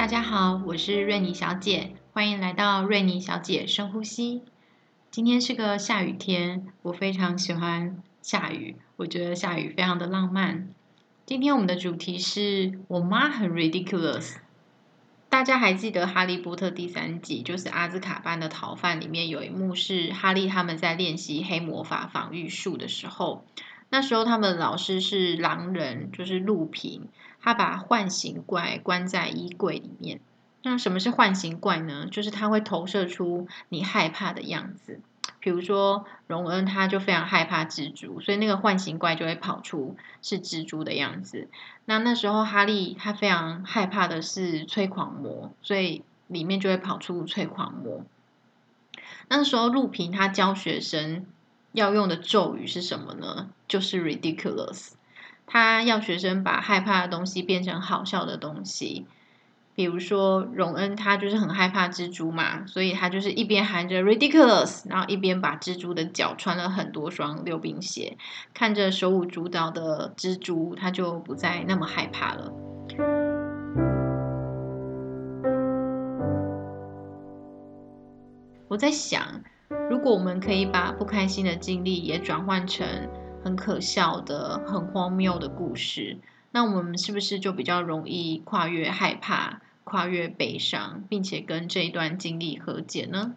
大家好，我是瑞妮小姐，欢迎来到瑞妮小姐深呼吸。今天是个下雨天，我非常喜欢下雨，我觉得下雨非常的浪漫。今天我们的主题是我妈很 ridiculous。大家还记得《哈利波特》第三集，就是阿兹卡班的逃犯里面有一幕是哈利他们在练习黑魔法防御术的时候，那时候他们老师是狼人，就是陆平，他把幻形怪关在衣柜里面。那什么是幻形怪呢？就是它会投射出你害怕的样子。比如说荣恩他就非常害怕蜘蛛，所以那个幻形怪就会跑出是蜘蛛的样子。那那时候哈利他非常害怕的是催狂魔，所以里面就会跑出催狂魔。那时候陆平他教学生要用的咒语是什么呢？就是 ridiculous。他要学生把害怕的东西变成好笑的东西。比如说，荣恩他就是很害怕蜘蛛嘛，所以他就是一边喊着 ridiculous，然后一边把蜘蛛的脚穿了很多双溜冰鞋，看着手舞足蹈的蜘蛛，他就不再那么害怕了。我在想，如果我们可以把不开心的经历也转换成很可笑的、很荒谬的故事，那我们是不是就比较容易跨越害怕？跨越悲伤，并且跟这一段经历和解呢？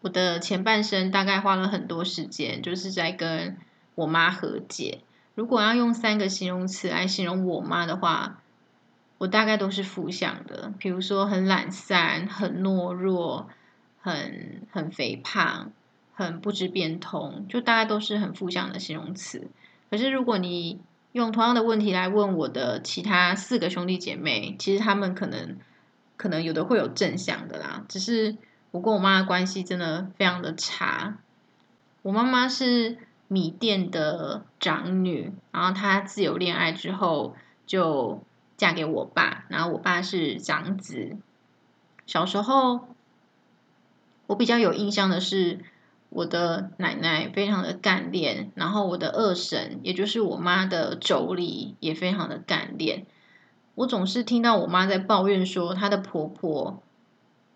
我的前半生大概花了很多时间，就是在跟我妈和解。如果要用三个形容词来形容我妈的话，我大概都是负向的，比如说很懒散、很懦弱、很很肥胖、很不知变通，就大概都是很负向的形容词。可是如果你用同样的问题来问我的其他四个兄弟姐妹，其实他们可能可能有的会有正向的啦，只是我跟我妈的关系真的非常的差。我妈妈是米店的长女，然后她自由恋爱之后就嫁给我爸，然后我爸是长子。小时候我比较有印象的是。我的奶奶非常的干练，然后我的二婶，也就是我妈的妯娌，也非常的干练。我总是听到我妈在抱怨说，她的婆婆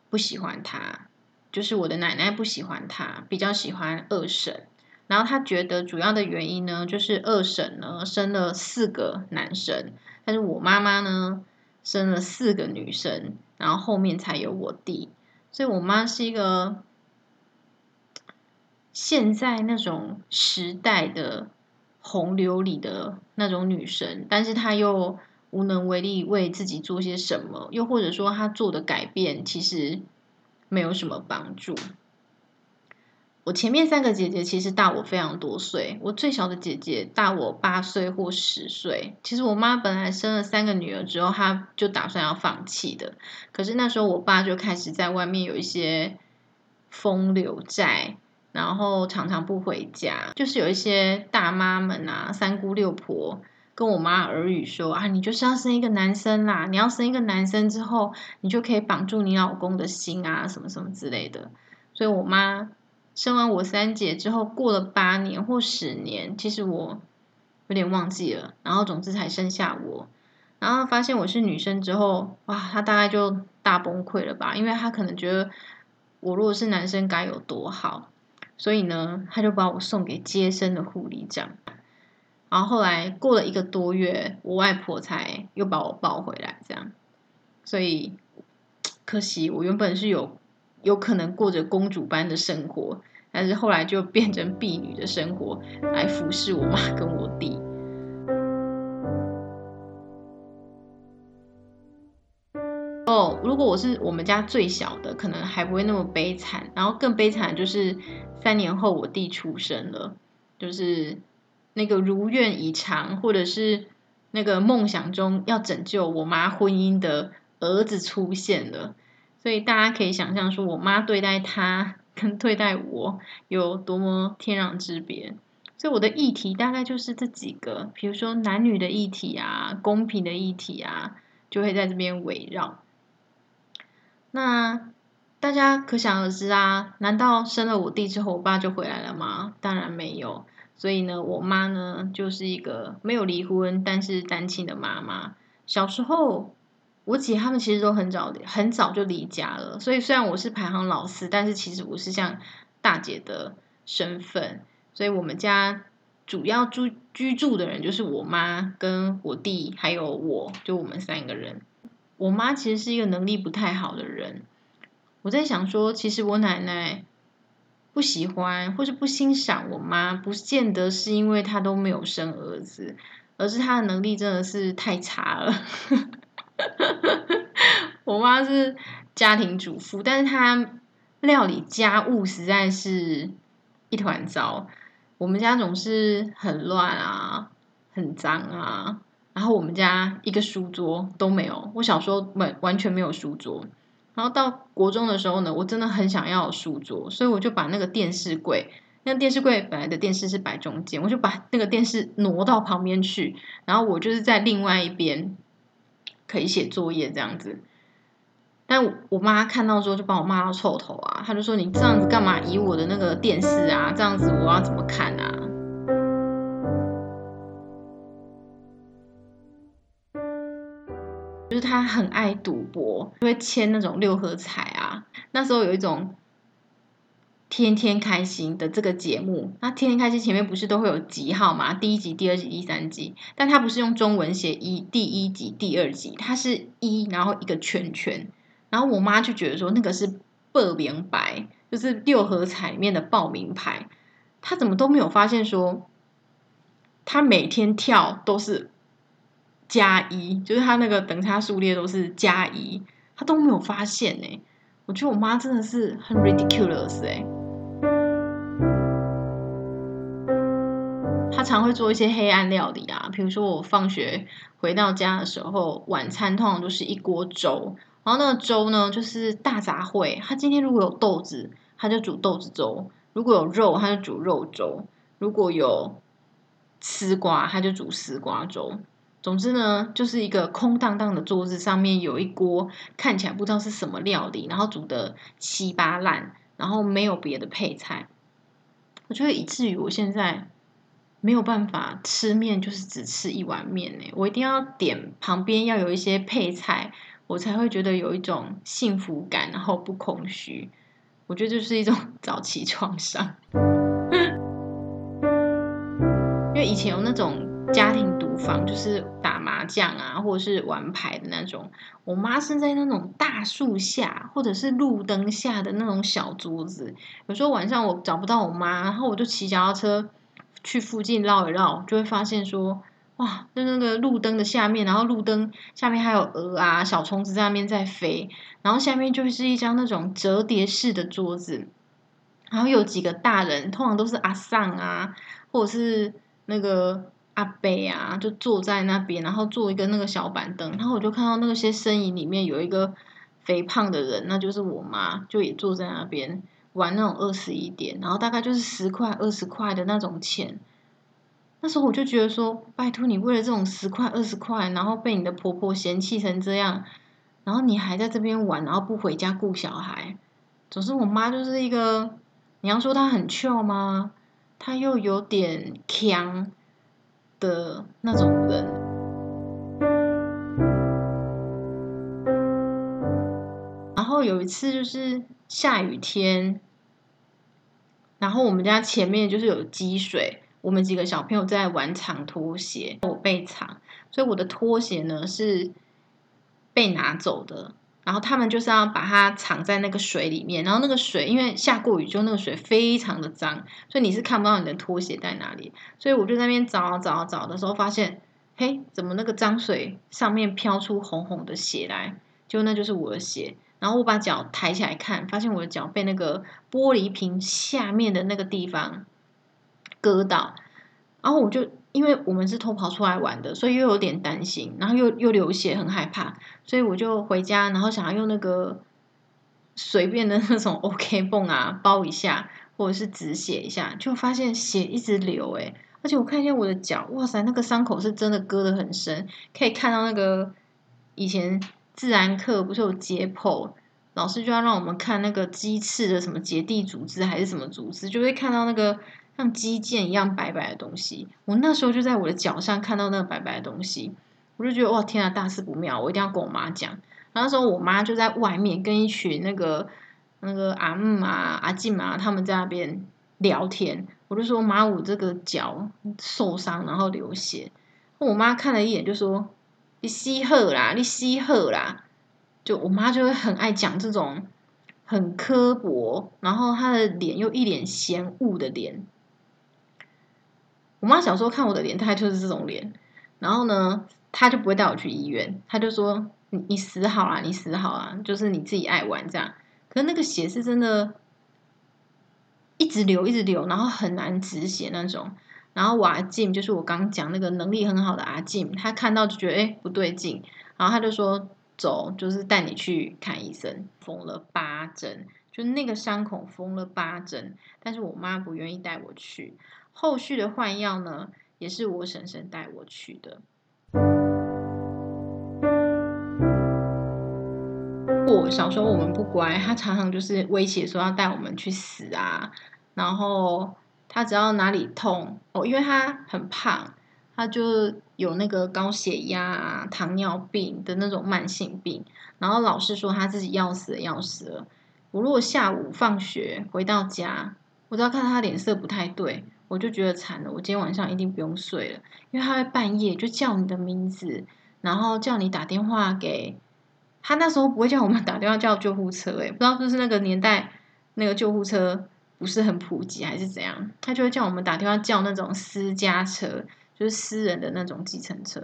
不喜欢她，就是我的奶奶不喜欢她，比较喜欢二婶。然后她觉得主要的原因呢，就是二婶呢生了四个男生，但是我妈妈呢生了四个女生，然后后面才有我弟。所以我妈是一个。现在那种时代的洪流里的那种女神，但是她又无能为力为自己做些什么，又或者说她做的改变其实没有什么帮助。我前面三个姐姐其实大我非常多岁，我最小的姐姐大我八岁或十岁。其实我妈本来生了三个女儿之后，她就打算要放弃的，可是那时候我爸就开始在外面有一些风流债。然后常常不回家，就是有一些大妈们啊，三姑六婆跟我妈耳语说啊，你就是要生一个男生啦，你要生一个男生之后，你就可以绑住你老公的心啊，什么什么之类的。所以我妈生完我三姐之后，过了八年或十年，其实我有点忘记了。然后总之才生下我，然后发现我是女生之后，哇，她大概就大崩溃了吧，因为她可能觉得我如果是男生该有多好。所以呢，他就把我送给接生的护理长，然后后来过了一个多月，我外婆才又把我抱回来，这样。所以 可惜，我原本是有有可能过着公主般的生活，但是后来就变成婢女的生活，来服侍我妈跟我弟。哦，如果我是我们家最小的，可能还不会那么悲惨。然后更悲惨的就是三年后我弟出生了，就是那个如愿以偿，或者是那个梦想中要拯救我妈婚姻的儿子出现了。所以大家可以想象，说我妈对待他跟对待我有多么天壤之别。所以我的议题大概就是这几个，比如说男女的议题啊，公平的议题啊，就会在这边围绕。那大家可想而知啊，难道生了我弟之后，我爸就回来了吗？当然没有。所以呢，我妈呢就是一个没有离婚，但是单亲的妈妈。小时候。我姐他们其实都很早很早就离家了，所以虽然我是排行老四，但是其实我是像大姐的身份，所以我们家主要住居住的人就是我妈跟我弟还有我，就我们三个人。我妈其实是一个能力不太好的人，我在想说，其实我奶奶不喜欢或是不欣赏我妈，不见得是因为她都没有生儿子，而是她的能力真的是太差了。我妈是家庭主妇，但是她料理家务实在是一团糟。我们家总是很乱啊，很脏啊。然后我们家一个书桌都没有，我小时候完完全没有书桌。然后到国中的时候呢，我真的很想要书桌，所以我就把那个电视柜，那电视柜本来的电视是摆中间，我就把那个电视挪到旁边去，然后我就是在另外一边。可以写作业这样子，但我妈看到之后就把我骂到臭头啊！她就说：“你这样子干嘛移我的那个电视啊？这样子我要怎么看啊？”就是他很爱赌博，就会签那种六合彩啊。那时候有一种。天天开心的这个节目，那天天开心前面不是都会有集号嘛？第一集、第二集、第三集，但它不是用中文写一第一集、第二集，它是一然后一个圈圈，然后我妈就觉得说那个是报名牌，就是六合彩里面的报名牌，她怎么都没有发现说，她每天跳都是加一，就是她那个等差数列都是加一，她都没有发现呢。我觉得我妈真的是很 ridiculous 哎。常会做一些黑暗料理啊，比如说我放学回到家的时候，晚餐通常都是一锅粥，然后那个粥呢就是大杂烩。他今天如果有豆子，他就煮豆子粥；如果有肉，他就煮肉粥；如果有丝瓜，他就煮丝瓜粥。总之呢，就是一个空荡荡的桌子上面有一锅看起来不知道是什么料理，然后煮的稀巴烂，然后没有别的配菜。我觉得以至于我现在。没有办法吃面，就是只吃一碗面呢。我一定要点旁边要有一些配菜，我才会觉得有一种幸福感，然后不空虚。我觉得就是一种早期创伤。因为以前有那种家庭赌房，就是打麻将啊，或者是玩牌的那种。我妈是在那种大树下，或者是路灯下的那种小桌子。有时候晚上我找不到我妈，然后我就骑脚踏车。去附近绕一绕，就会发现说，哇，在那个路灯的下面，然后路灯下面还有蛾啊、小虫子在那边在飞，然后下面就是一张那种折叠式的桌子，然后有几个大人，通常都是阿丧啊，或者是那个阿北啊，就坐在那边，然后做一个那个小板凳，然后我就看到那些身影里面有一个肥胖的人，那就是我妈，就也坐在那边。玩那种二十一点，然后大概就是十块、二十块的那种钱。那时候我就觉得说，拜托你为了这种十块、二十块，然后被你的婆婆嫌弃成这样，然后你还在这边玩，然后不回家顾小孩。总之，我妈就是一个，你要说她很俏吗？她又有点强的那种人。有一次就是下雨天。然后我们家前面就是有积水，我们几个小朋友在玩藏拖鞋，我被藏，所以我的拖鞋呢是被拿走的。然后他们就是要把它藏在那个水里面，然后那个水因为下过雨，就那个水非常的脏，所以你是看不到你的拖鞋在哪里。所以我就在那边找找找的时候，发现，嘿，怎么那个脏水上面飘出红红的血来？就那就是我的血。然后我把脚抬起来看，发现我的脚被那个玻璃瓶下面的那个地方割到。然后我就因为我们是偷跑出来玩的，所以又有点担心，然后又又流血，很害怕，所以我就回家，然后想要用那个随便的那种 OK 泵啊包一下，或者是止血一下，就发现血一直流，诶而且我看一下我的脚，哇塞，那个伤口是真的割的很深，可以看到那个以前自然课不是有解剖，老师就要让我们看那个鸡翅的什么结缔组织还是什么组织，就会看到那个像肌腱一样白白的东西。我那时候就在我的脚上看到那个白白的东西，我就觉得哇天啊，大事不妙，我一定要跟我妈讲。那时候我妈就在外面跟一群那个那个阿姆啊、阿静啊他们在那边聊天。我就说妈，我这个脚受伤，然后流血。我妈看了一眼，就说：“你稀喝啦，你稀喝啦。”就我妈就会很爱讲这种很刻薄，然后她的脸又一脸嫌恶的脸。我妈小时候看我的脸，大概就是这种脸。然后呢，她就不会带我去医院，她就说：“你你死好啦，你死好啊，就是你自己爱玩这样。”可是那个血是真的。一直流，一直流，然后很难止血那种。然后我阿静就是我刚讲那个能力很好的阿静，他看到就觉得哎不对劲，然后他就说走，就是带你去看医生。缝了八针，就那个伤口缝了八针，但是我妈不愿意带我去。后续的换药呢，也是我婶婶带我去的。我小时候我们不乖，他常常就是威胁说要带我们去死啊。然后他只要哪里痛哦，因为他很胖，他就有那个高血压、糖尿病的那种慢性病。然后老是说他自己要死了，要死了。我如果下午放学回到家，我只要看他脸色不太对，我就觉得惨了。我今天晚上一定不用睡了，因为他会半夜就叫你的名字，然后叫你打电话给。他那时候不会叫我们打电话叫救护车，诶不知道就是那个年代那个救护车不是很普及还是怎样，他就会叫我们打电话叫那种私家车，就是私人的那种计程车。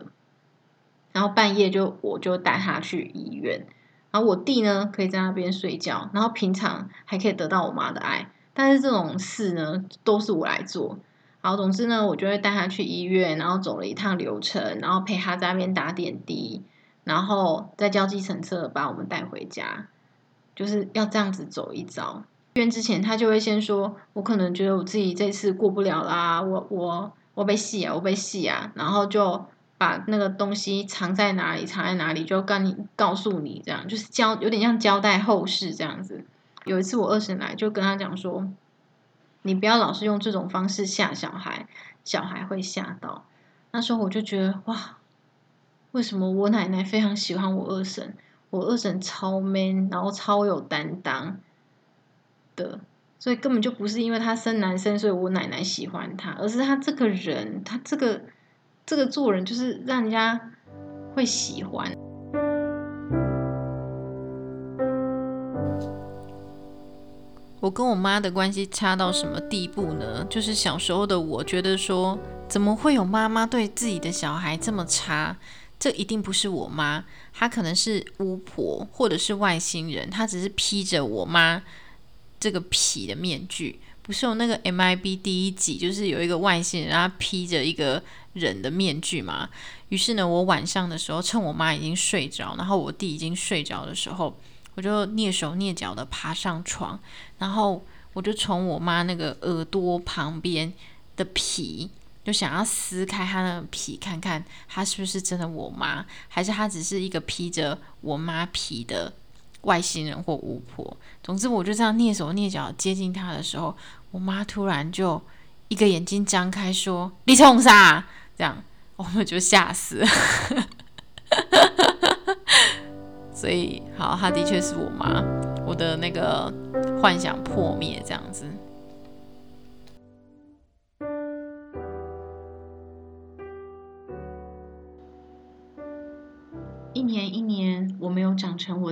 然后半夜就我就带他去医院，然后我弟呢可以在那边睡觉，然后平常还可以得到我妈的爱。但是这种事呢都是我来做。好，总之呢我就会带他去医院，然后走了一趟流程，然后陪他在那边打点滴。然后再叫计程车把我们带回家，就是要这样子走一遭。医院之前他就会先说：“我可能觉得我自己这次过不了啦，我我我被戏啊，我被戏啊。”然后就把那个东西藏在哪里，藏在哪里，就跟你告诉你，这样就是交有点像交代后事这样子。有一次我二婶来，就跟他讲说：“你不要老是用这种方式吓小孩，小孩会吓到。”那时候我就觉得哇。为什么我奶奶非常喜欢我二婶？我二婶超 man，然后超有担当的，所以根本就不是因为他生男生，所以我奶奶喜欢他，而是他这个人，他这个这个做人就是让人家会喜欢。我跟我妈的关系差到什么地步呢？就是小时候的我觉得说，怎么会有妈妈对自己的小孩这么差？这一定不是我妈，她可能是巫婆或者是外星人，她只是披着我妈这个皮的面具。不是有那个 MIB 第一集，就是有一个外星人，他披着一个人的面具嘛。于是呢，我晚上的时候，趁我妈已经睡着，然后我弟已经睡着的时候，我就蹑手蹑脚的爬上床，然后我就从我妈那个耳朵旁边的皮。就想要撕开她的皮，看看她是不是真的我妈，还是她只是一个披着我妈皮的外星人或巫婆。总之，我就这样蹑手蹑脚接近他的时候，我妈突然就一个眼睛张开说：“你冲啥？”这样我们就吓死了。所以，好，他的确是我妈，我的那个幻想破灭，这样子。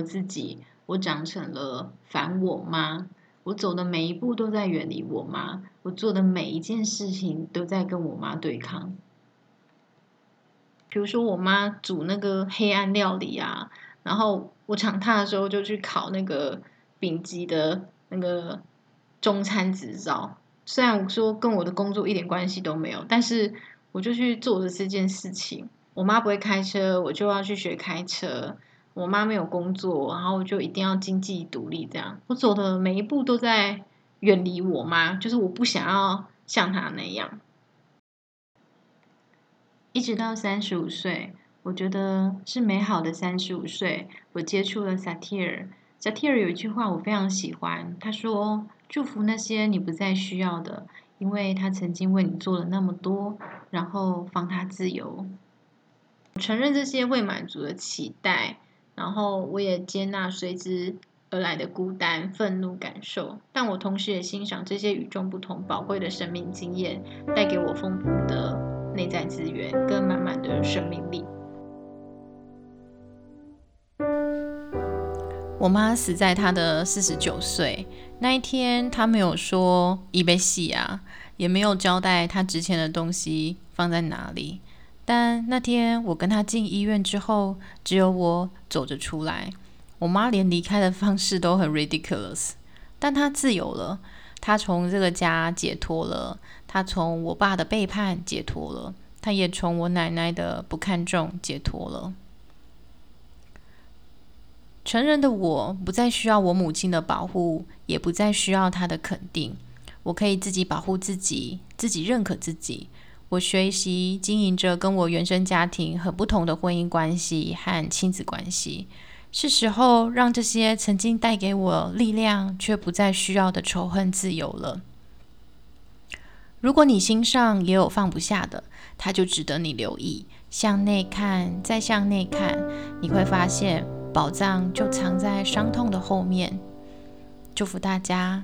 自己，我长成了反我妈。我走的每一步都在远离我妈，我做的每一件事情都在跟我妈对抗。比如说，我妈煮那个黑暗料理啊，然后我长大的时候就去考那个丙级的那个中餐执照。虽然我说跟我的工作一点关系都没有，但是我就去做了这件事情。我妈不会开车，我就要去学开车。我妈没有工作，然后就一定要经济独立。这样，我走的每一步都在远离我妈，就是我不想要像她那样。一直到三十五岁，我觉得是美好的三十五岁。我接触了萨提尔，萨提尔有一句话我非常喜欢，他说。祝福那些你不再需要的，因为他曾经为你做了那么多，然后放他自由。承认这些未满足的期待，然后我也接纳随之而来的孤单、愤怒感受，但我同时也欣赏这些与众不同、宝贵的生命经验，带给我丰富的内在资源跟满满的生命力。我妈死在她的四十九岁那一天，她没有说一杯戏啊，也没有交代她值钱的东西放在哪里。但那天我跟她进医院之后，只有我走着出来。我妈连离开的方式都很 ridiculous，但她自由了，她从这个家解脱了，她从我爸的背叛解脱了，她也从我奶奶的不看重解脱了。成人的我不再需要我母亲的保护，也不再需要她的肯定。我可以自己保护自己，自己认可自己。我学习经营着跟我原生家庭很不同的婚姻关系和亲子关系。是时候让这些曾经带给我力量却不再需要的仇恨自由了。如果你心上也有放不下的，它就值得你留意。向内看，再向内看，你会发现。宝藏就藏在伤痛的后面。祝福大家。